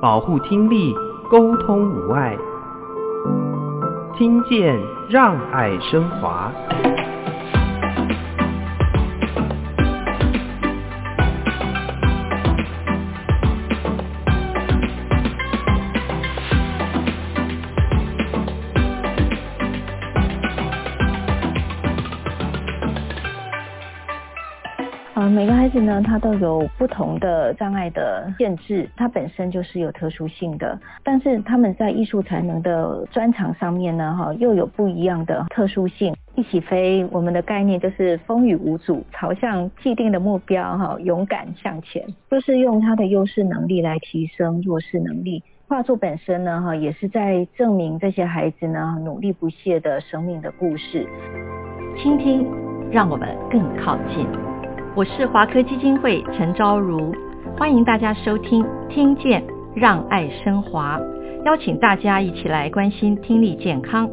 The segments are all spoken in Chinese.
保护听力，沟通无碍，听见让爱升华。每个孩子呢，它都有不同的障碍的限制，它本身就是有特殊性的，但是他们在艺术才能的专长上面呢，哈，又有不一样的特殊性。一起飞，我们的概念就是风雨无阻，朝向既定的目标，哈，勇敢向前，就是用他的优势能力来提升弱势能力。画作本身呢，哈，也是在证明这些孩子呢，努力不懈的生命的故事。倾听，让我们更靠近。我是华科基金会陈昭如，欢迎大家收听《听见让爱升华》，邀请大家一起来关心听力健康。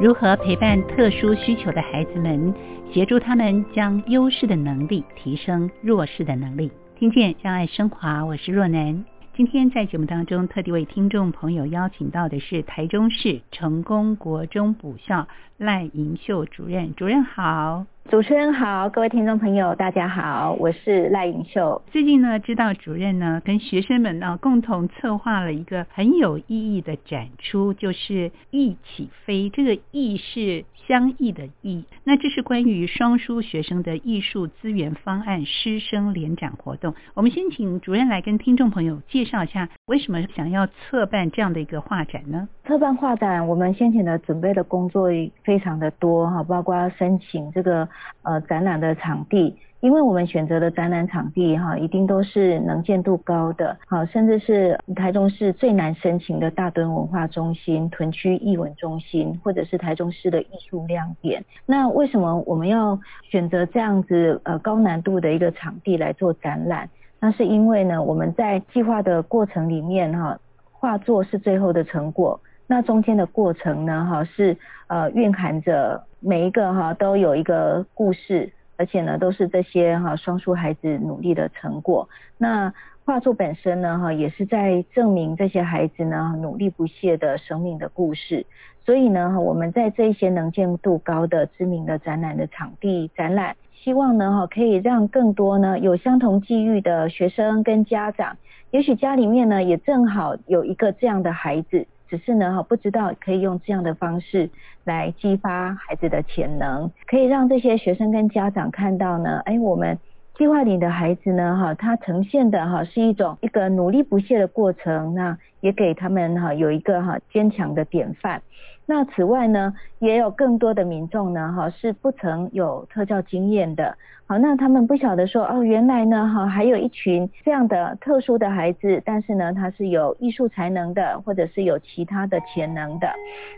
如何陪伴特殊需求的孩子们，协助他们将优势的能力提升弱势的能力？听见让爱升华，我是若楠。今天在节目当中，特地为听众朋友邀请到的是台中市成功国中补校赖银秀主任。主任好。主持人好，各位听众朋友，大家好，我是赖盈秀。最近呢，知道主任呢跟学生们呢共同策划了一个很有意义的展出，就是“艺起飞”。这个“艺”是相异的“艺”，那这是关于双书学生的艺术资源方案师生联展活动。我们先请主任来跟听众朋友介绍一下，为什么想要策办这样的一个画展呢？策办画展，我们先前的准备的工作非常的多哈，包括要申请这个。呃，展览的场地，因为我们选择的展览场地哈，一定都是能见度高的，好，甚至是台中市最难申请的大墩文化中心、屯区艺文中心，或者是台中市的艺术亮点。那为什么我们要选择这样子呃高难度的一个场地来做展览？那是因为呢，我们在计划的过程里面哈，画作是最后的成果。那中间的过程呢，哈是呃蕴含着每一个哈都有一个故事，而且呢都是这些哈双书孩子努力的成果。那画作本身呢，哈也是在证明这些孩子呢努力不懈的生命的故事。所以呢，我们在这些能见度高的知名的展览的场地展览，希望呢哈可以让更多呢有相同际遇的学生跟家长，也许家里面呢也正好有一个这样的孩子。只是呢，哈，不知道可以用这样的方式来激发孩子的潜能，可以让这些学生跟家长看到呢，哎，我们计划里的孩子呢，哈，他呈现的哈是一种一个努力不懈的过程，那也给他们哈有一个哈坚强的典范。那此外呢，也有更多的民众呢，哈，是不曾有特教经验的，好，那他们不晓得说，哦，原来呢，哈，还有一群这样的特殊的孩子，但是呢，他是有艺术才能的，或者是有其他的潜能的。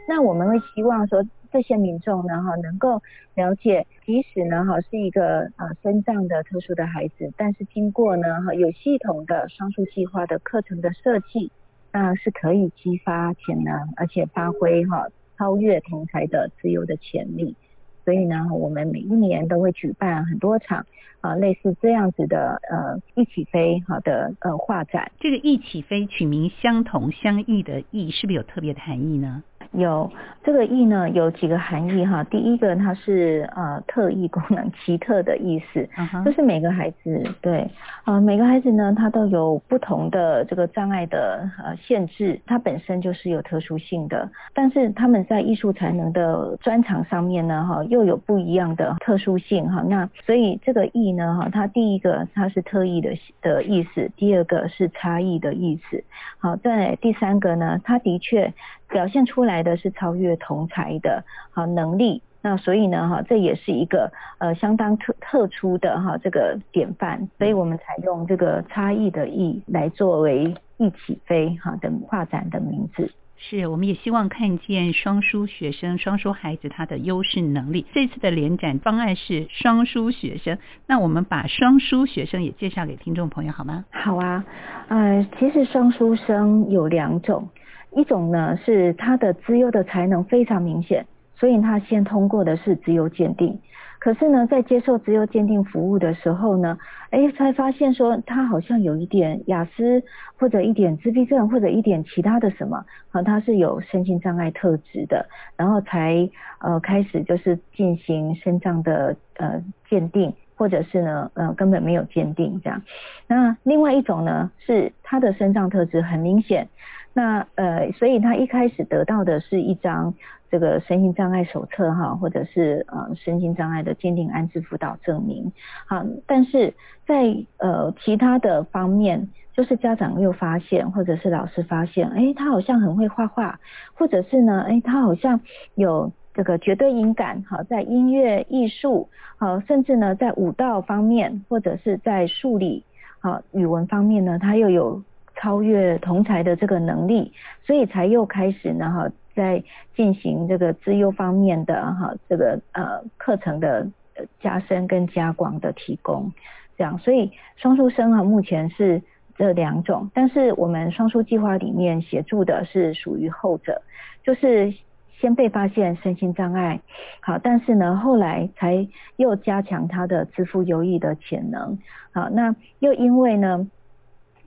那我们会希望说，这些民众呢，哈，能够了解，即使呢，哈，是一个呃身障的特殊的孩子，但是经过呢，哈，有系统的双书计划的课程的设计，那是可以激发潜能，而且发挥哈。超越同才的自由的潜力，所以呢，我们每一年都会举办很多场啊，类似这样子的呃一起飞好的呃画展。这个一起飞取名相同相异的异，是不是有特别的含义呢？有这个异呢，有几个含义哈。第一个，它是呃特异功能、奇特的意思，就、uh -huh. 是每个孩子对啊、呃，每个孩子呢，他都有不同的这个障碍的呃限制，它本身就是有特殊性的。但是他们在艺术才能的专长上面呢，哈，又有不一样的特殊性哈。那所以这个异呢，哈，它第一个它是特异的的意思，第二个是差异的意思。好，在第三个呢，它的确。表现出来的是超越同才的好能力，那所以呢哈，这也是一个呃相当特特殊的哈这个典范，所以我们采用这个差异的异来作为一起飞哈的画展的名字。是，我们也希望看见双书学生、双书孩子他的优势能力。这次的联展方案是双书学生，那我们把双书学生也介绍给听众朋友好吗？好啊，呃，其实双书生有两种。一种呢是他的资优的才能非常明显，所以他先通过的是资优鉴定。可是呢，在接受资优鉴定服务的时候呢，哎，才发现说他好像有一点雅思，或者一点自闭症，或者一点其他的什么，啊，他是有身心障碍特质的，然后才呃开始就是进行身障的呃鉴定。或者是呢，呃，根本没有鉴定这样。那另外一种呢，是他的身障特质很明显，那呃，所以他一开始得到的是一张这个身心障碍手册哈，或者是呃身心障碍的鉴定安置辅导证明。好，但是在呃其他的方面，就是家长又发现，或者是老师发现，哎，他好像很会画画，或者是呢，哎，他好像有。这个绝对音感，好，在音乐、艺术，好，甚至呢，在舞蹈方面，或者是在数理，好，语文方面呢，他又有超越同才的这个能力，所以才又开始呢，哈，在进行这个资优方面的哈，这个呃课程的加深跟加广的提供，这样，所以双书生啊，目前是这两种，但是我们双书计划里面协助的是属于后者，就是。先被发现身心障碍，好，但是呢，后来才又加强他的资赋优异的潜能，好，那又因为呢，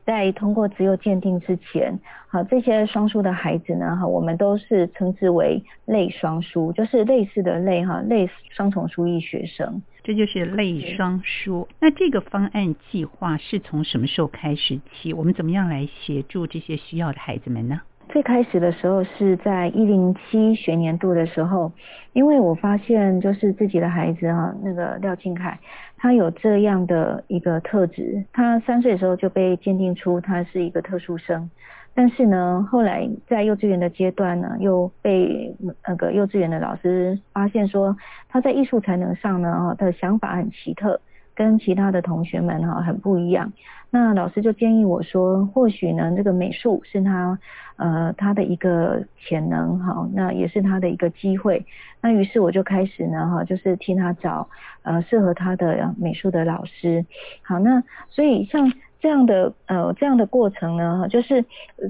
在通过资优鉴定之前，好，这些双书的孩子呢，哈，我们都是称之为类双书，就是类似的类哈，类双重书艺学生，这就是类双书。那这个方案计划是从什么时候开始起？我们怎么样来协助这些需要的孩子们呢？最开始的时候是在一零七学年度的时候，因为我发现就是自己的孩子哈、啊，那个廖靖凯，他有这样的一个特质，他三岁的时候就被鉴定出他是一个特殊生，但是呢，后来在幼稚园的阶段呢，又被那个幼稚园的老师发现说他在艺术才能上呢，他的想法很奇特。跟其他的同学们哈很不一样，那老师就建议我说，或许呢这个美术是他呃他的一个潜能哈，那也是他的一个机会。那于是我就开始呢哈，就是替他找呃适合他的美术的老师。好，那所以像。这样的呃，这样的过程呢，就是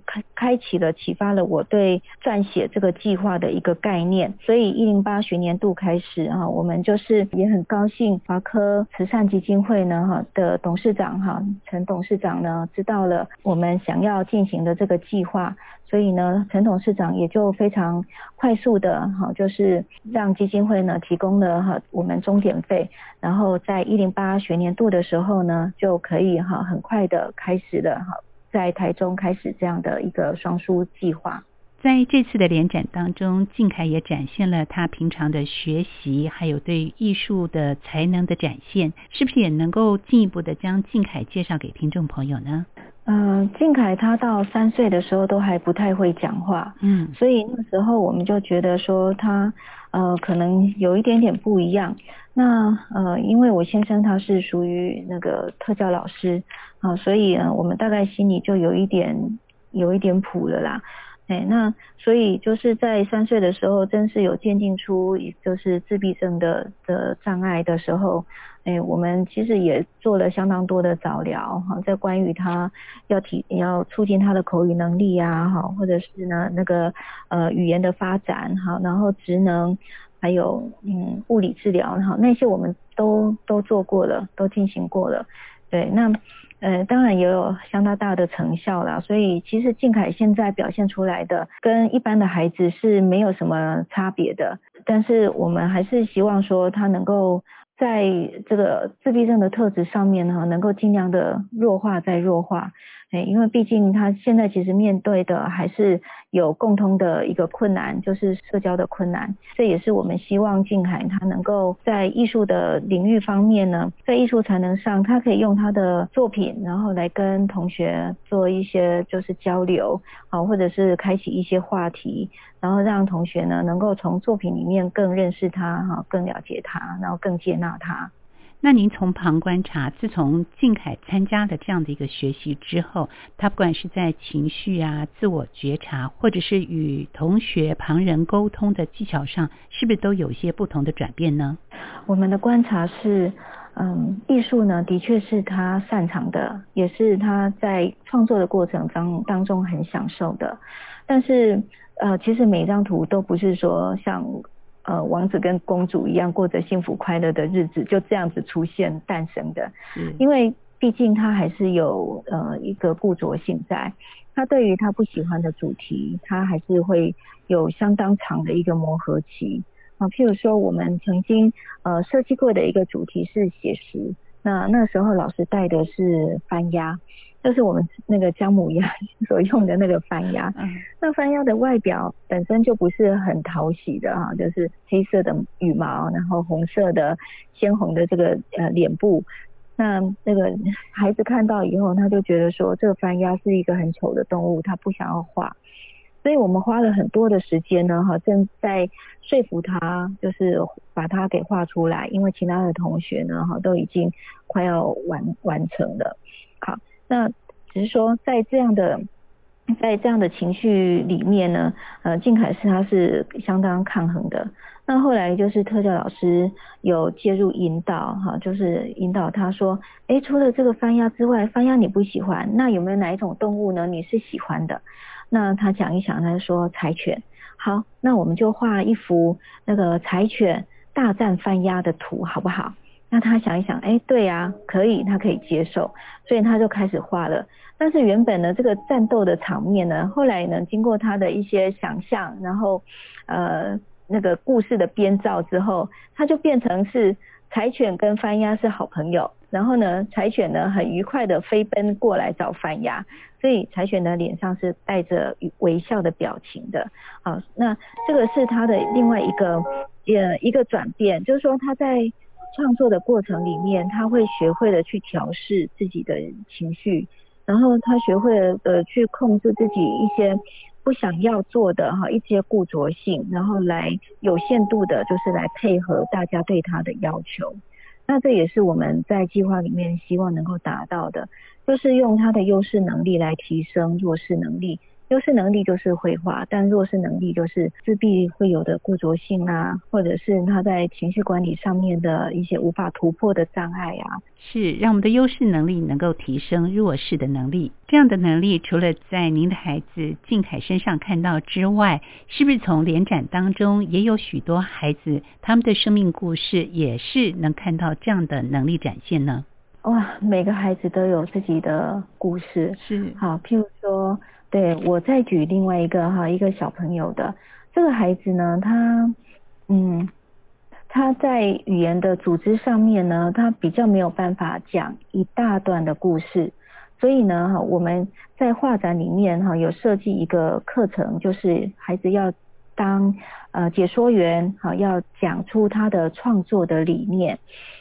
开开启了、启发了我对撰写这个计划的一个概念。所以一零八学年度开始啊，我们就是也很高兴，华科慈善基金会呢哈的董事长哈陈董事长呢知道了我们想要进行的这个计划。所以呢，陈董事长也就非常快速的哈，就是让基金会呢提供了哈我们终点费，然后在一零八学年度的时候呢，就可以哈很快的开始了哈，在台中开始这样的一个双书计划。在这次的联展当中，静凯也展现了他平常的学习，还有对艺术的才能的展现，是不是也能够进一步的将静凯介绍给听众朋友呢？嗯、呃，靖凯他到三岁的时候都还不太会讲话，嗯，所以那时候我们就觉得说他呃可能有一点点不一样。那呃，因为我先生他是属于那个特教老师啊、呃，所以呢，我们大概心里就有一点有一点谱了啦。哎，那所以就是在三岁的时候，真是有鉴定出就是自闭症的的障碍的时候，哎，我们其实也做了相当多的早疗哈，在关于他要提要促进他的口语能力啊，哈，或者是呢那个呃语言的发展哈，然后职能还有嗯物理治疗哈，那些我们都都做过了，都进行过了，对，那。呃，当然也有相当大的成效啦，所以其实静凯现在表现出来的跟一般的孩子是没有什么差别的，但是我们还是希望说他能够在这个自闭症的特质上面呢，能够尽量的弱化再弱化。因为毕竟他现在其实面对的还是有共通的一个困难，就是社交的困难。这也是我们希望静海他能够在艺术的领域方面呢，在艺术才能上，他可以用他的作品，然后来跟同学做一些就是交流，好，或者是开启一些话题，然后让同学呢能够从作品里面更认识他，哈，更了解他，然后更接纳他。那您从旁观察，自从靖凯参加了这样的一个学习之后，他不管是在情绪啊、自我觉察，或者是与同学、旁人沟通的技巧上，是不是都有些不同的转变呢？我们的观察是，嗯，艺术呢，的确是他擅长的，也是他在创作的过程当当中很享受的。但是，呃，其实每一张图都不是说像。呃王子跟公主一样过着幸福快乐的日子，就这样子出现诞生的。嗯，因为毕竟他还是有呃一个固着性在，他对于他不喜欢的主题，他还是会有相当长的一个磨合期。啊，譬如说我们曾经呃设计过的一个主题是写实，那那时候老师带的是番鸭，就是我们那个姜母鸭所用的那个番鸭。嗯。那番鸭的外表本身就不是很讨喜的哈，就是黑色的羽毛，然后红色的鲜红的这个呃脸部。那那个孩子看到以后，他就觉得说这个番鸭是一个很丑的动物，他不想要画。所以我们花了很多的时间呢，哈，正在说服他，就是把它给画出来，因为其他的同学呢，哈，都已经快要完完成了。好，那只是说在这样的在这样的情绪里面呢，呃，靖凯是他是相当抗衡的。那后来就是特教老师有介入引导，哈，就是引导他说，诶，除了这个番鸭之外，番鸭你不喜欢，那有没有哪一种动物呢？你是喜欢的？那他想一想，他说柴犬。好，那我们就画一幅那个柴犬大战番鸭的图，好不好？那他想一想，哎，对呀，可以，他可以接受，所以他就开始画了。但是原本呢，这个战斗的场面呢，后来呢，经过他的一些想象，然后呃那个故事的编造之后，他就变成是柴犬跟番鸭是好朋友。然后呢，柴犬呢很愉快的飞奔过来找番鸭，所以柴犬的脸上是带着微笑的表情的。啊，那这个是他的另外一个呃一个转变，就是说他在创作的过程里面，他会学会了去调试自己的情绪，然后他学会了呃去控制自己一些不想要做的哈一些固着性，然后来有限度的就是来配合大家对他的要求。那这也是我们在计划里面希望能够达到的，就是用他的优势能力来提升弱势能力。优势能力就是绘画，但弱势能力就是自闭会有的固着性啊，或者是他在情绪管理上面的一些无法突破的障碍啊。是让我们的优势能力能够提升弱势的能力。这样的能力除了在您的孩子静凯身上看到之外，是不是从联展当中也有许多孩子他们的生命故事也是能看到这样的能力展现呢？哇，每个孩子都有自己的故事。是。好，譬如说。对，我再举另外一个哈，一个小朋友的这个孩子呢，他嗯，他在语言的组织上面呢，他比较没有办法讲一大段的故事，所以呢哈，我们在画展里面哈有设计一个课程，就是孩子要当呃解说员哈，要讲出他的创作的理念。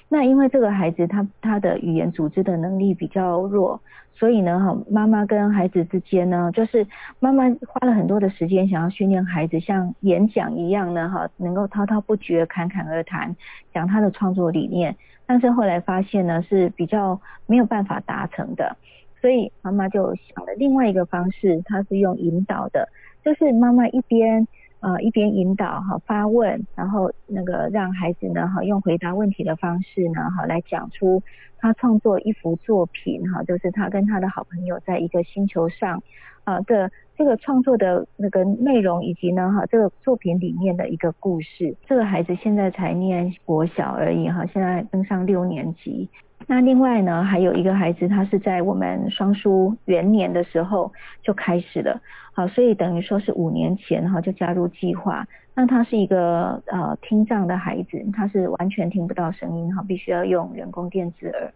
那因为这个孩子他他的语言组织的能力比较弱。所以呢，哈，妈妈跟孩子之间呢，就是妈妈花了很多的时间，想要训练孩子像演讲一样呢，哈，能够滔滔不绝、侃侃而谈，讲他的创作理念。但是后来发现呢，是比较没有办法达成的。所以妈妈就想了另外一个方式，她是用引导的，就是妈妈一边呃一边引导哈发问，然后那个让孩子呢哈用回答问题的方式呢哈来讲出。他创作一幅作品，哈，就是他跟他的好朋友在一个星球上，啊的这个创作的那个内容，以及呢，哈，这个作品里面的一个故事。这个孩子现在才念国小而已，哈，现在登上六年级。那另外呢，还有一个孩子，他是在我们双书元年的时候就开始了，好，所以等于说是五年前哈就加入计划。那他是一个呃听障的孩子，他是完全听不到声音哈，必须要用人工电子耳。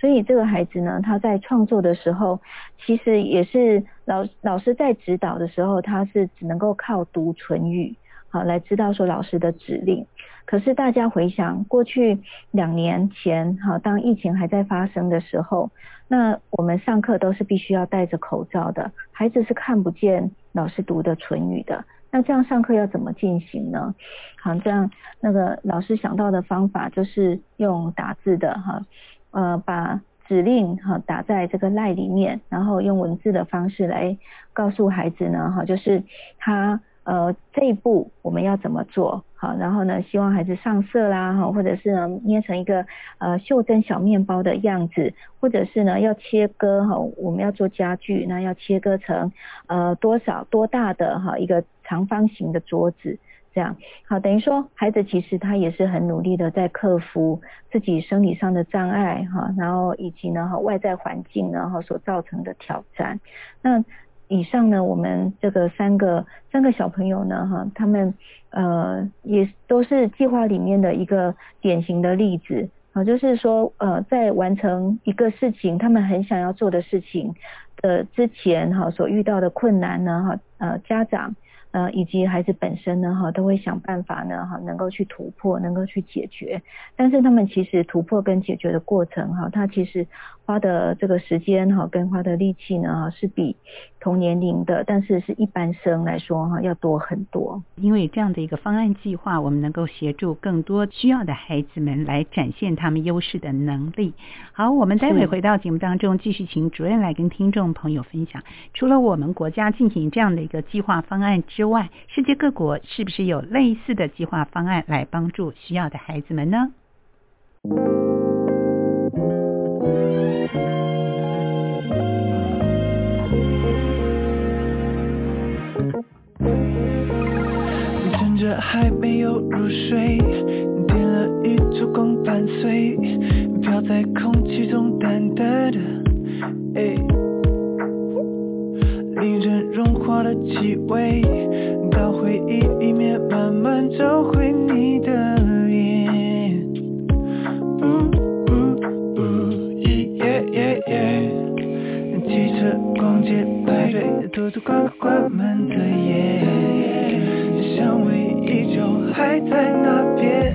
所以这个孩子呢，他在创作的时候，其实也是老老师在指导的时候，他是只能够靠读唇语，好来知道说老师的指令。可是大家回想过去两年前，哈，当疫情还在发生的时候，那我们上课都是必须要戴着口罩的，孩子是看不见老师读的唇语的。那这样上课要怎么进行呢？好，这样那个老师想到的方法就是用打字的哈，呃，把指令哈打在这个赖里面，然后用文字的方式来告诉孩子呢哈，就是他。呃，这一步我们要怎么做？好，然后呢，希望孩子上色啦，哈，或者是呢捏成一个呃袖珍小面包的样子，或者是呢要切割哈，我们要做家具，那要切割成呃多少多大的哈一个长方形的桌子，这样好，等于说孩子其实他也是很努力的在克服自己生理上的障碍哈，然后以及呢哈外在环境呢哈所造成的挑战。那以上呢，我们这个三个三个小朋友呢哈，他们呃也都是计划里面的一个典型的例子啊，就是说呃在完成一个事情，他们很想要做的事情的之前哈所遇到的困难呢哈呃家长。呃，以及孩子本身呢，哈，都会想办法呢，哈，能够去突破，能够去解决。但是他们其实突破跟解决的过程，哈，他其实花的这个时间，哈，跟花的力气呢，哈，是比同年龄的，但是是一般生来说，哈，要多很多。因为这样的一个方案计划，我们能够协助更多需要的孩子们来展现他们优势的能力。好，我们待会回到节目当中，继续请主任来跟听众朋友分享。除了我们国家进行这样的一个计划方案之外，世界各国是不是有类似的计划方案来帮助需要的孩子们呢？趁着还没有入睡，点了一束光伴随，飘在空气中淡淡的，哎。令人融化的气味，到回忆里面慢慢找回你的脸。呜呜呜，耶耶耶，汽车、逛街、派对，偷偷关关门的夜，香味依旧还在那边，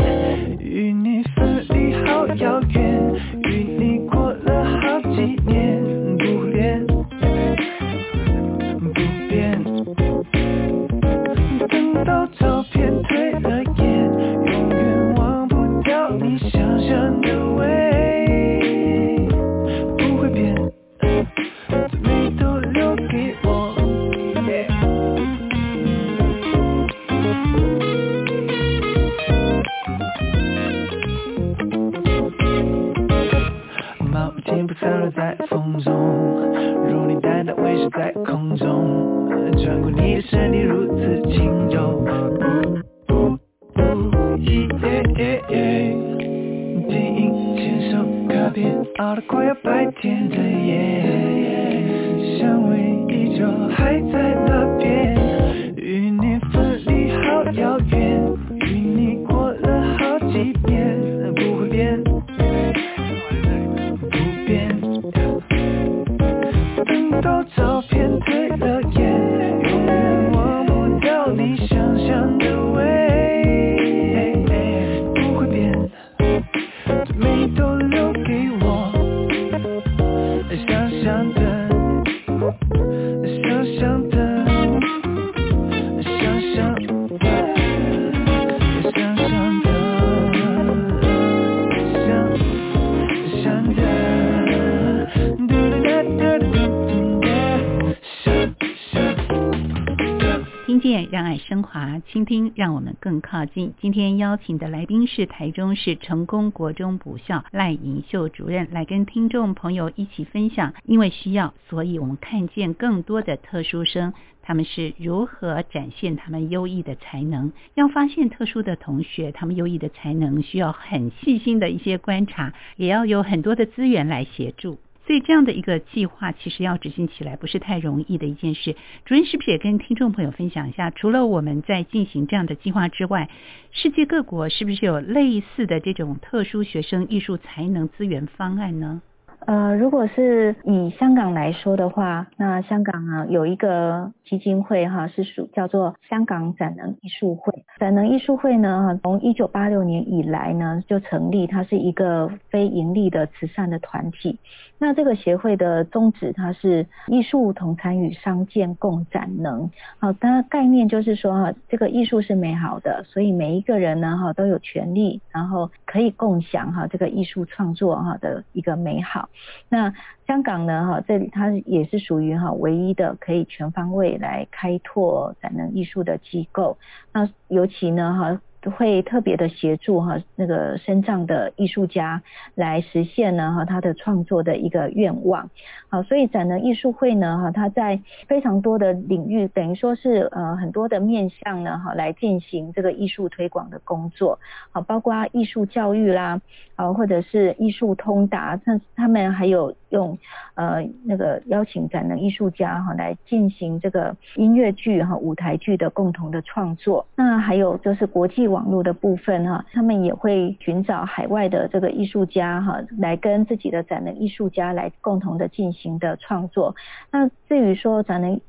更靠近。今天邀请的来宾是台中市成功国中补校赖银秀主任，来跟听众朋友一起分享。因为需要，所以我们看见更多的特殊生，他们是如何展现他们优异的才能。要发现特殊的同学，他们优异的才能，需要很细心的一些观察，也要有很多的资源来协助。所以这样的一个计划，其实要执行起来不是太容易的一件事。主任是不是也跟听众朋友分享一下？除了我们在进行这样的计划之外，世界各国是不是有类似的这种特殊学生艺术才能资源方案呢？呃，如果是以香港来说的话，那香港啊有一个基金会哈，是属叫做香港展能艺术会。展能艺术会呢，从一九八六年以来呢就成立，它是一个非盈利的慈善的团体。那这个协会的宗旨，它是艺术同参与，商建共展能。好，它的概念就是说哈，这个艺术是美好的，所以每一个人呢哈都有权利，然后可以共享哈这个艺术创作哈的一个美好。那香港呢？哈，这里它也是属于哈唯一的可以全方位来开拓展能艺术的机构。那尤其呢哈，会特别的协助哈那个身障的艺术家来实现呢哈他的创作的一个愿望。好，所以展能艺术会呢哈，它在非常多的领域，等于说是呃很多的面向呢哈来进行这个艺术推广的工作。好，包括艺术教育啦，啊或者是艺术通达，那他们还有用呃那个邀请展能艺术家哈来进行这个音乐剧哈舞台剧的共同的创作。那还有就是国际。网络的部分哈，他们也会寻找海外的这个艺术家哈，来跟自己的展能艺术家来共同的进行型的创作。那至于说展能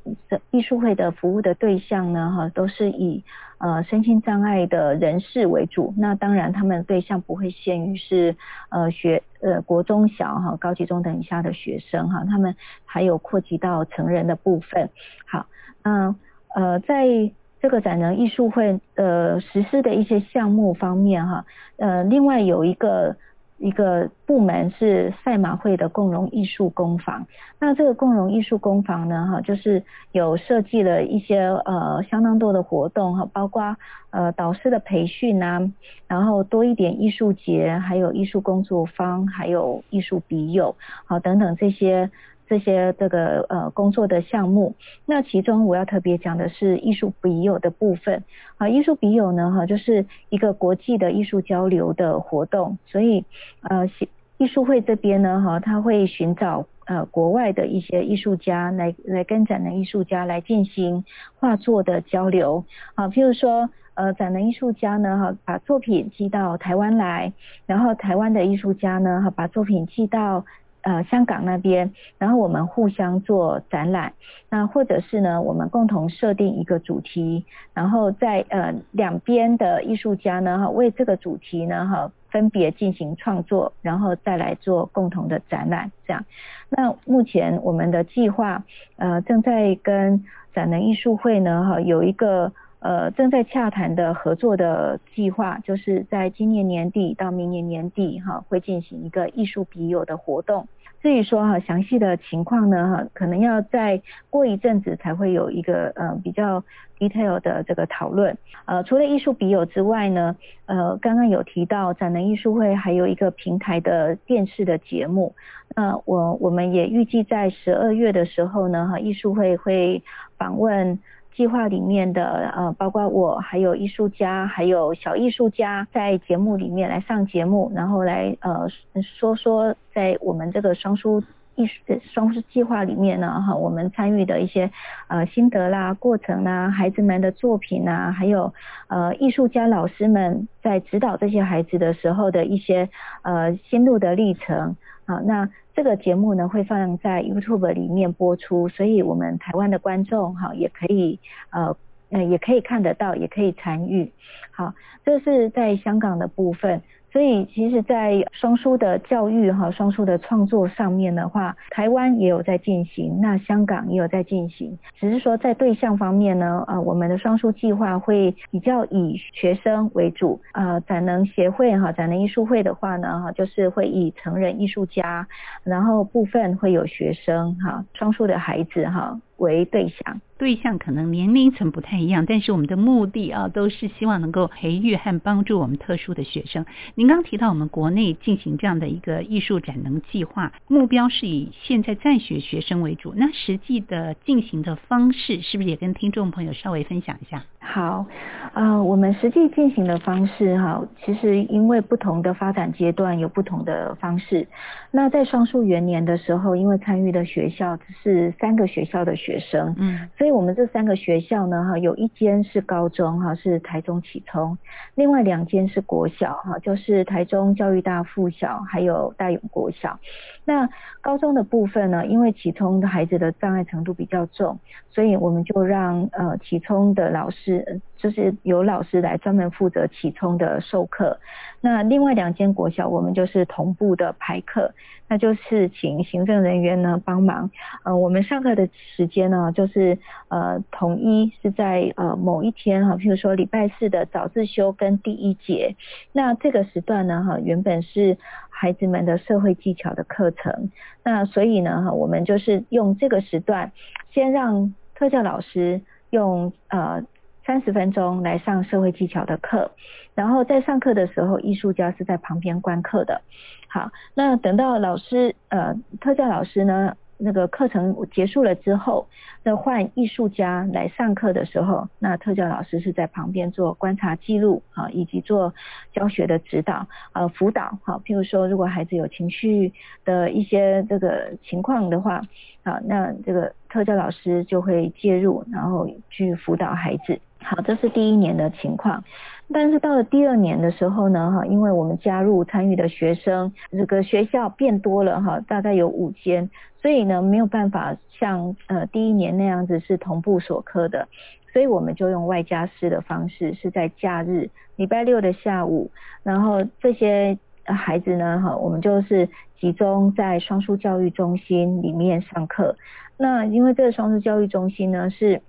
艺术会的服务的对象呢哈，都是以呃身心障碍的人士为主。那当然，他们对象不会限于是呃学呃国中小哈高级中等以下的学生哈，他们还有扩及到成人的部分。好，那，呃在。这个展能艺术会呃实施的一些项目方面哈，呃另外有一个一个部门是赛马会的共融艺术工坊，那这个共融艺术工坊呢哈，就是有设计了一些呃相当多的活动哈，包括呃导师的培训啊，然后多一点艺术节，还有艺术工作坊，还有艺术笔友好等等这些。这些这个呃工作的项目，那其中我要特别讲的是艺术笔友的部分。啊，艺术笔友呢哈，就是一个国际的艺术交流的活动，所以呃艺术会这边呢哈，他会寻找呃国外的一些艺术家来来跟展能艺术家来进行画作的交流。啊，譬如说呃展能艺术家呢哈，把作品寄到台湾来，然后台湾的艺术家呢哈，把作品寄到。呃，香港那边，然后我们互相做展览，那或者是呢，我们共同设定一个主题，然后在呃两边的艺术家呢哈，为这个主题呢哈分别进行创作，然后再来做共同的展览，这样。那目前我们的计划呃正在跟展能艺术会呢哈有一个呃正在洽谈的合作的计划，就是在今年年底到明年年底哈会进行一个艺术笔友的活动。至于说哈详细的情况呢哈，可能要再过一阵子才会有一个呃比较 detail 的这个讨论。呃，除了艺术笔友之外呢，呃，刚刚有提到展能艺术会还有一个平台的电视的节目。那我我们也预计在十二月的时候呢哈，艺术会会访问。计划里面的呃，包括我，还有艺术家，还有小艺术家，在节目里面来上节目，然后来呃说说在我们这个双书艺术双书计划里面呢，哈，我们参与的一些呃心得啦、过程啦、孩子们的作品啊，还有呃艺术家老师们在指导这些孩子的时候的一些呃心路的历程啊，那。这个节目呢会放在 YouTube 里面播出，所以我们台湾的观众哈也可以呃呃也可以看得到，也可以参与。好，这是在香港的部分。所以其实，在双书的教育哈，双书的创作上面的话，台湾也有在进行，那香港也有在进行，只是说在对象方面呢，呃，我们的双书计划会比较以学生为主，呃，展能协会哈，展能艺术会的话呢，哈，就是会以成人艺术家，然后部分会有学生哈，双书的孩子哈。为对象，对象可能年龄层不太一样，但是我们的目的啊，都是希望能够培育和帮助我们特殊的学生。您刚提到我们国内进行这样的一个艺术展能计划，目标是以现在在学学生为主，那实际的进行的方式是不是也跟听众朋友稍微分享一下？好，呃，我们实际进行的方式哈，其实因为不同的发展阶段有不同的方式。那在双数元年的时候，因为参与的学校是三个学校的学生，嗯，所以我们这三个学校呢，哈，有一间是高中哈，是台中启聪，另外两间是国小哈，就是台中教育大附小还有大勇国小。那高中的部分呢，因为启聪的孩子的障碍程度比较重，所以我们就让呃启聪的老师，就是由老师来专门负责启聪的授课。那另外两间国小，我们就是同步的排课，那就是请行政人员呢帮忙。呃，我们上课的时间呢，就是呃统一是在呃某一天哈，譬如说礼拜四的早自修跟第一节。那这个时段呢哈，原本是孩子们的社会技巧的课程。那所以呢哈，我们就是用这个时段，先让特教老师用呃。三十分钟来上社会技巧的课，然后在上课的时候，艺术家是在旁边观课的。好，那等到老师呃特教老师呢，那个课程结束了之后，那换艺术家来上课的时候，那特教老师是在旁边做观察记录啊，以及做教学的指导呃辅导哈。譬如说，如果孩子有情绪的一些这个情况的话，啊，那这个特教老师就会介入，然后去辅导孩子。好，这是第一年的情况。但是到了第二年的时候呢，哈，因为我们加入参与的学生，这个学校变多了哈，大概有五间，所以呢没有办法像呃第一年那样子是同步锁课的，所以我们就用外加师的方式，是在假日礼拜六的下午，然后这些孩子呢，哈，我们就是集中在双数教育中心里面上课。那因为这个双数教育中心呢是。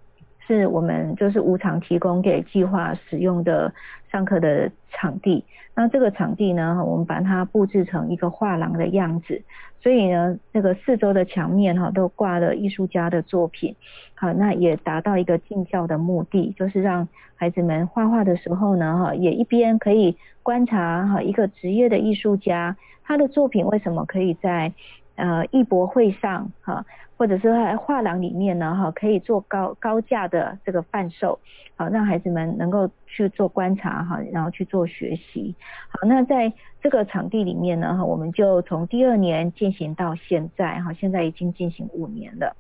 是我们就是无偿提供给计划使用的上课的场地。那这个场地呢，我们把它布置成一个画廊的样子，所以呢，这个四周的墙面哈都挂了艺术家的作品，好，那也达到一个敬教的目的，就是让孩子们画画的时候呢，哈，也一边可以观察哈一个职业的艺术家，他的作品为什么可以在呃艺博会上哈。或者是在画廊里面呢，哈，可以做高高价的这个贩售，好，让孩子们能够去做观察，哈，然后去做学习。好，那在这个场地里面呢，哈，我们就从第二年进行到现在，哈，现在已经进行五年了。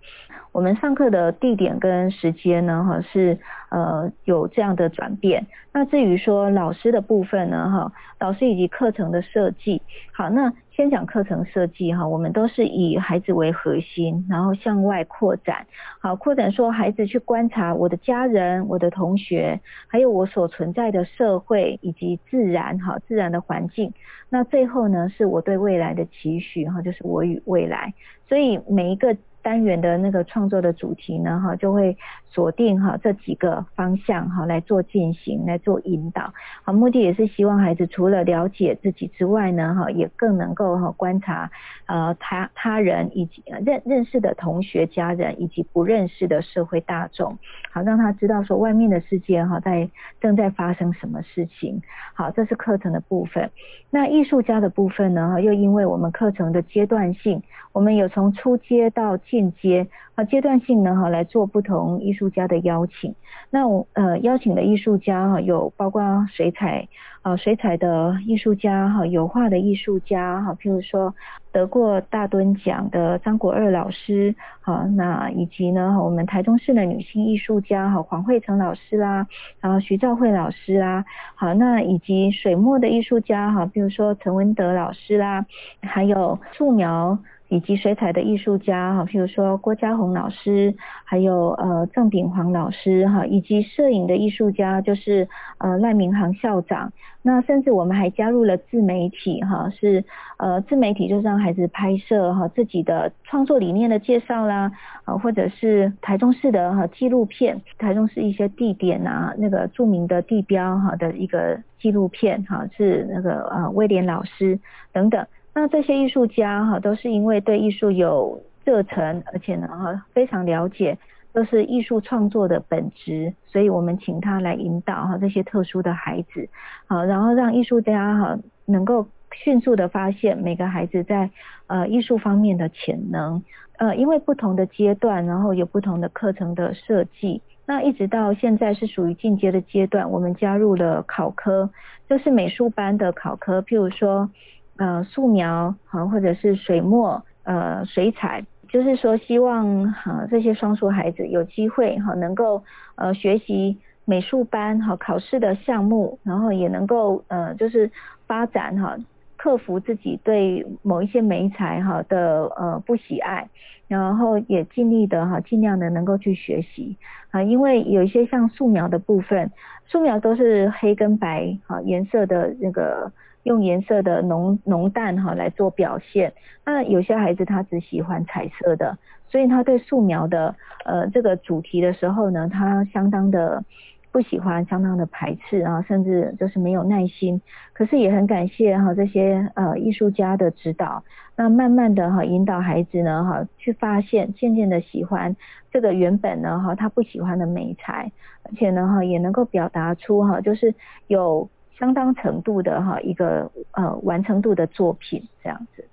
我们上课的地点跟时间呢，哈，是呃有这样的转变。那至于说老师的部分呢，哈，老师以及课程的设计，好，那。先讲课程设计哈，我们都是以孩子为核心，然后后向外扩展。好，扩展说孩子去观察我的家人、我的同学，还有我所存在的社会以及自然哈，自然的环境。那最后呢，是我对未来的期许哈，就是我与未来。所以每一个。单元的那个创作的主题呢，哈，就会锁定哈这几个方向哈来做进行，来做引导。好，目的也是希望孩子除了了解自己之外呢，哈，也更能够哈观察呃他他人以及认认识的同学、家人以及不认识的社会大众，好让他知道说外面的世界哈在正在发生什么事情。好，这是课程的部分。那艺术家的部分呢，哈，又因为我们课程的阶段性，我们有从初阶到进阶啊，阶段性呢哈来做不同艺术术家的邀请。那我呃邀请的艺术家哈有包括水彩啊水彩的艺术家哈，油画的艺术家哈，譬如说得过大墩奖的张国二老师哈，那以及呢我们台中市的女性艺术家哈黄慧成老师啦，然后徐兆慧老师啦，好那以及水墨的艺术家哈，比如说陈文德老师啦，还有素描。以及水彩的艺术家哈，譬如说郭家宏老师，还有呃郑炳煌老师哈，以及摄影的艺术家就是呃赖明航校长。那甚至我们还加入了自媒体哈，是呃自媒体就是让孩子拍摄哈自己的创作理念的介绍啦，啊或者是台中市的哈纪录片，台中市一些地点啊那个著名的地标哈的一个纪录片哈，是那个呃威廉老师等等。那这些艺术家哈，都是因为对艺术有热忱，而且呢哈非常了解，都是艺术创作的本质，所以我们请他来引导哈这些特殊的孩子，好，然后让艺术家哈能够迅速的发现每个孩子在呃艺术方面的潜能，呃，因为不同的阶段，然后有不同的课程的设计，那一直到现在是属于进阶的阶段，我们加入了考科，就是美术班的考科，譬如说。呃，素描哈，或者是水墨，呃，水彩，就是说希望哈这些双数孩子有机会哈能够呃学习美术班哈考试的项目，然后也能够呃就是发展哈克服自己对某一些媒材哈的呃不喜爱，然后也尽力的哈尽量的能够去学习啊，因为有一些像素描的部分，素描都是黑跟白哈颜色的那个。用颜色的浓浓淡哈来做表现，那有些孩子他只喜欢彩色的，所以他对素描的呃这个主题的时候呢，他相当的不喜欢，相当的排斥啊，甚至就是没有耐心。可是也很感谢哈这些呃艺术家的指导，那慢慢的哈引导孩子呢哈去发现，渐渐的喜欢这个原本呢哈他不喜欢的美材，而且呢哈也能够表达出哈就是有相当程度的哈一个呃完成度的作品这样子。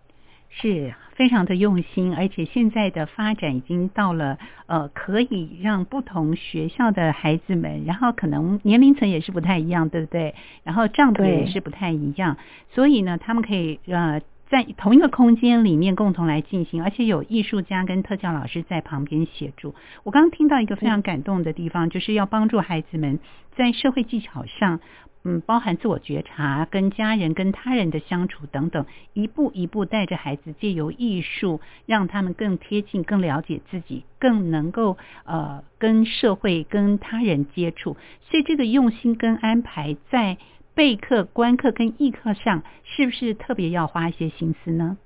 是非常的用心，而且现在的发展已经到了呃，可以让不同学校的孩子们，然后可能年龄层也是不太一样，对不对？然后账本也是不太一样，所以呢，他们可以呃在同一个空间里面共同来进行，而且有艺术家跟特教老师在旁边协助。我刚刚听到一个非常感动的地方，就是要帮助孩子们在社会技巧上。嗯，包含自我觉察、跟家人、跟他人的相处等等，一步一步带着孩子借由艺术，让他们更贴近、更了解自己，更能够呃跟社会、跟他人接触。所以这个用心跟安排在备课、观课跟艺课上，是不是特别要花一些心思呢？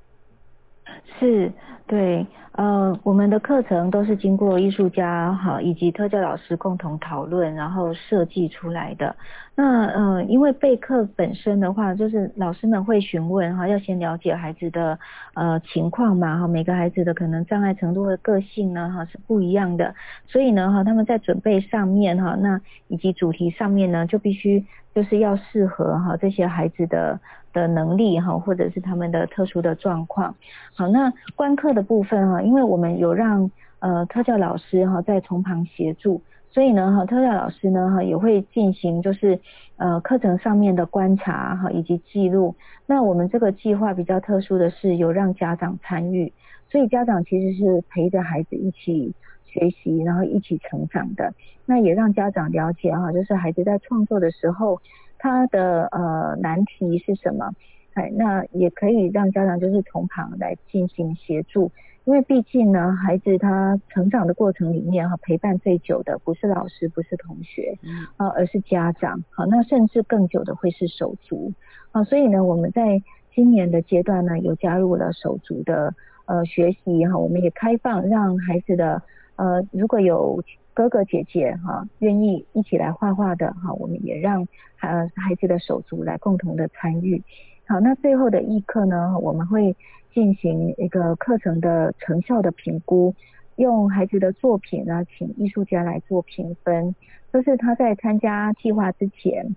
是，对，呃，我们的课程都是经过艺术家哈以及特教老师共同讨论，然后设计出来的。那呃，因为备课本身的话，就是老师们会询问哈，要先了解孩子的呃情况嘛哈，每个孩子的可能障碍程度和个性呢哈是不一样的，所以呢哈，他们在准备上面哈，那以及主题上面呢，就必须就是要适合哈这些孩子的。的能力哈，或者是他们的特殊的状况。好，那观课的部分哈，因为我们有让呃特教老师哈在从旁协助，所以呢哈特教老师呢哈也会进行就是呃课程上面的观察哈以及记录。那我们这个计划比较特殊的是有让家长参与，所以家长其实是陪着孩子一起学习，然后一起成长的。那也让家长了解哈，就是孩子在创作的时候。他的呃难题是什么？哎，那也可以让家长就是从旁来进行协助，因为毕竟呢，孩子他成长的过程里面哈，陪伴最久的不是老师，不是同学，啊，而是家长。好，那甚至更久的会是手足。啊，所以呢，我们在今年的阶段呢，有加入了手足的呃学习哈，我们也开放让孩子的呃如果有。哥哥姐姐哈，愿意一起来画画的哈，我们也让呃孩子的手足来共同的参与。好，那最后的艺课呢，我们会进行一个课程的成效的评估，用孩子的作品呢，请艺术家来做评分，就是他在参加计划之前。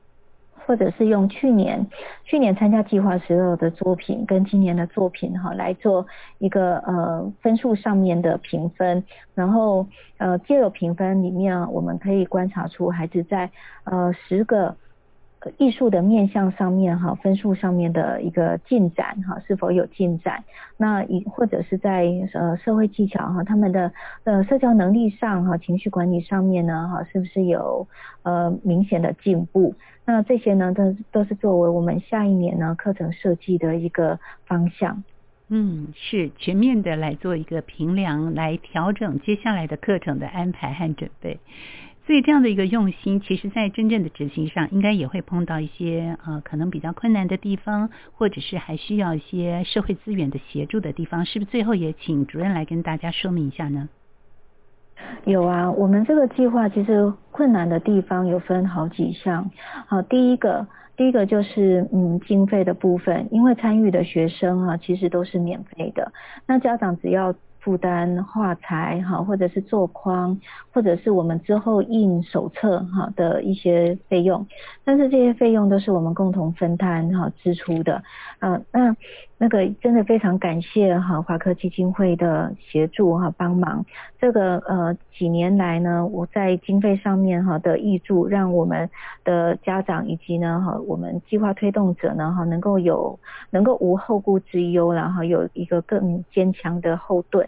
或者是用去年去年参加计划时候的作品跟今年的作品哈来做一个呃分数上面的评分，然后呃借由评分里面我们可以观察出孩子在呃十个艺术的面向上面哈分数上面的一个进展哈是否有进展，那以或者是在呃社会技巧哈他们的呃社交能力上哈情绪管理上面呢哈是不是有呃明显的进步？那这些呢，都都是作为我们下一年呢课程设计的一个方向。嗯，是全面的来做一个评量，来调整接下来的课程的安排和准备。所以这样的一个用心，其实在真正的执行上，应该也会碰到一些呃可能比较困难的地方，或者是还需要一些社会资源的协助的地方，是不是？最后也请主任来跟大家说明一下呢？有啊，我们这个计划其实困难的地方有分好几项。好，第一个，第一个就是嗯经费的部分，因为参与的学生啊其实都是免费的，那家长只要负担画材哈，或者是做框，或者是我们之后印手册哈的一些费用，但是这些费用都是我们共同分摊哈支出的。啊，那那个真的非常感谢哈华科基金会的协助哈帮忙。这个呃几年来呢，我在经费上面哈的挹注，让我们的家长以及呢哈我们计划推动者呢哈能够有能够无后顾之忧，然后有一个更坚强的后盾。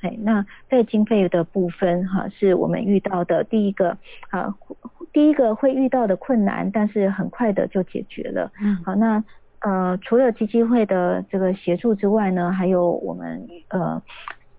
哎，那在经费的部分哈，是我们遇到的第一个啊，第一个会遇到的困难，但是很快的就解决了。嗯，好，那呃，除了基金会的这个协助之外呢，还有我们呃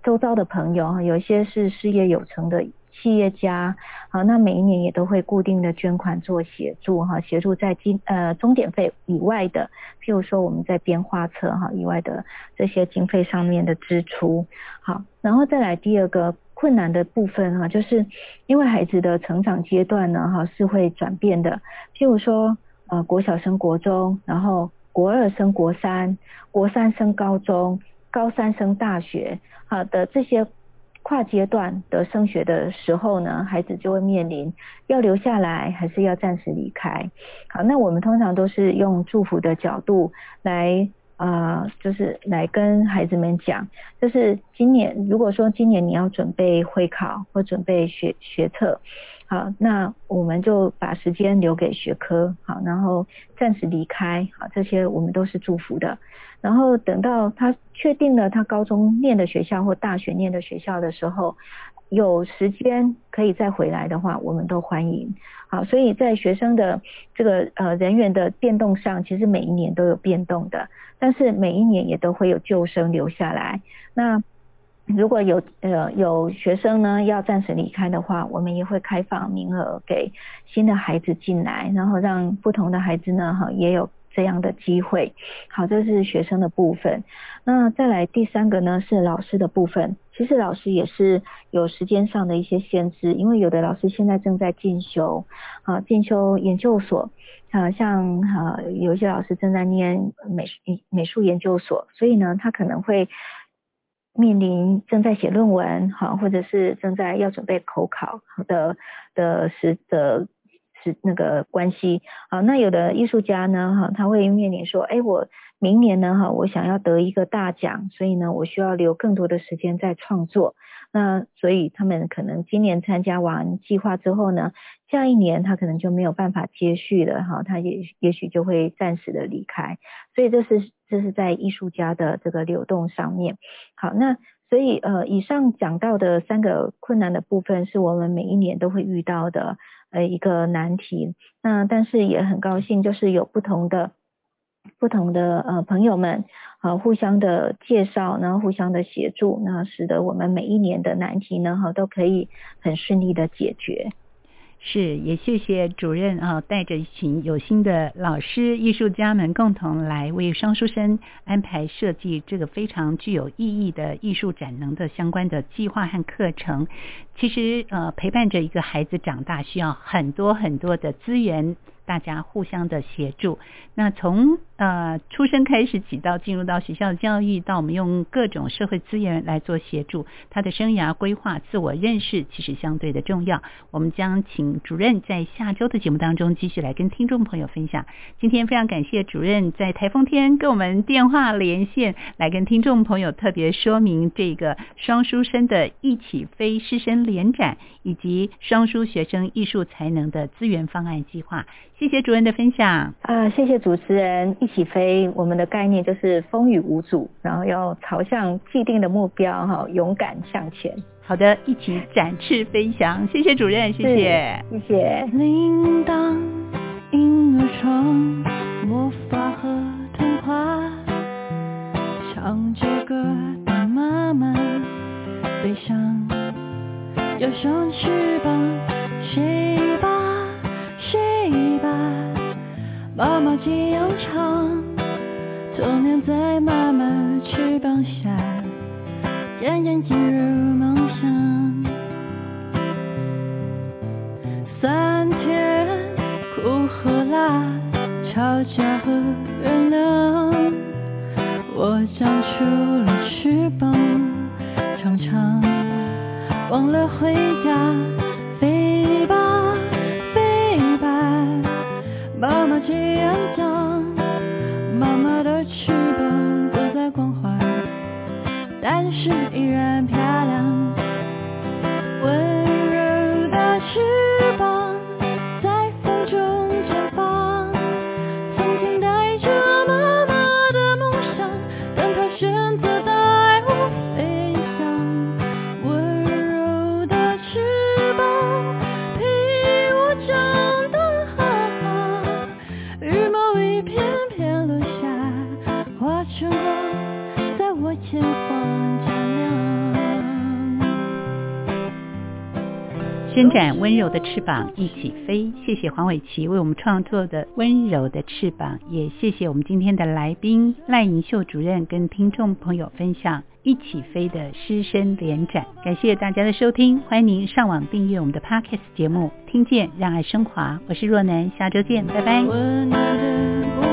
周遭的朋友哈，有一些是事业有成的。企业家，好，那每一年也都会固定的捐款做协助哈，协助在经呃终点费以外的，譬如说我们在编画册哈以外的这些经费上面的支出，好，然后再来第二个困难的部分哈，就是因为孩子的成长阶段呢哈是会转变的，譬如说呃国小升国中，然后国二升国三，国三升高中，高三升大学，好的这些。跨阶段的升学的时候呢，孩子就会面临要留下来还是要暂时离开。好，那我们通常都是用祝福的角度来，啊、就是来跟孩子们讲，就是今年如果说今年你要准备会考或准备学学测，好，那我们就把时间留给学科，好，然后暂时离开，好，这些我们都是祝福的。然后等到他确定了他高中念的学校或大学念的学校的时候，有时间可以再回来的话，我们都欢迎。好，所以在学生的这个呃人员的变动上，其实每一年都有变动的，但是每一年也都会有旧生留下来。那如果有呃有学生呢要暂时离开的话，我们也会开放名额给新的孩子进来，然后让不同的孩子呢哈也有。这样的机会，好，这是学生的部分。那再来第三个呢，是老师的部分。其实老师也是有时间上的一些限制，因为有的老师现在正在进修，啊，进修研究所，啊，像啊有一些老师正在念美美术研究所，所以呢，他可能会面临正在写论文，哈，或者是正在要准备口考的的时的。时那个关系啊，那有的艺术家呢，哈，他会面临说，哎，我明年呢，哈，我想要得一个大奖，所以呢，我需要留更多的时间在创作。那所以他们可能今年参加完计划之后呢，下一年他可能就没有办法接续了，哈，他也也许就会暂时的离开。所以这是这是在艺术家的这个流动上面。好，那所以呃，以上讲到的三个困难的部分，是我们每一年都会遇到的。呃，一个难题。那但是也很高兴，就是有不同的不同的呃朋友们啊，互相的介绍，然后互相的协助，那使得我们每一年的难题呢，哈，都可以很顺利的解决。是，也谢谢主任啊，带着一群有心的老师、艺术家们共同来为双书生安排设计这个非常具有意义的艺术展能的相关的计划和课程。其实呃，陪伴着一个孩子长大，需要很多很多的资源。大家互相的协助，那从呃出生开始起到进入到学校教育，到我们用各种社会资源来做协助，他的生涯规划、自我认识其实相对的重要。我们将请主任在下周的节目当中继续来跟听众朋友分享。今天非常感谢主任在台风天跟我们电话连线，来跟听众朋友特别说明这个双书生的一起飞师生联展以及双书学生艺术才能的资源方案计划。谢谢主任的分享啊、谢谢主持人，艺起飞。我们的概念就是风雨无阻，然后要朝向既定的目标哈，勇敢向前。好的，一起展翅飞翔。谢谢主任，谢谢，谢谢。铃铛、婴儿床、魔法和童话，唱着歌的妈妈，背上有双翅膀，谁把？睡吧，妈妈这样唱，在妈妈翅膀下，渐渐进入梦乡。酸甜苦和辣，吵架和原谅，我长出了翅膀，常常忘了回家。是依然漂亮。伸展温柔的翅膀，一起飞。谢谢黄伟琪为我们创作的温柔的翅膀，也谢谢我们今天的来宾赖银秀主任跟听众朋友分享一起飞的师生联展。感谢大家的收听，欢迎您上网订阅我们的 Podcast 节目，听见让爱升华。我是若楠，下周见，拜拜。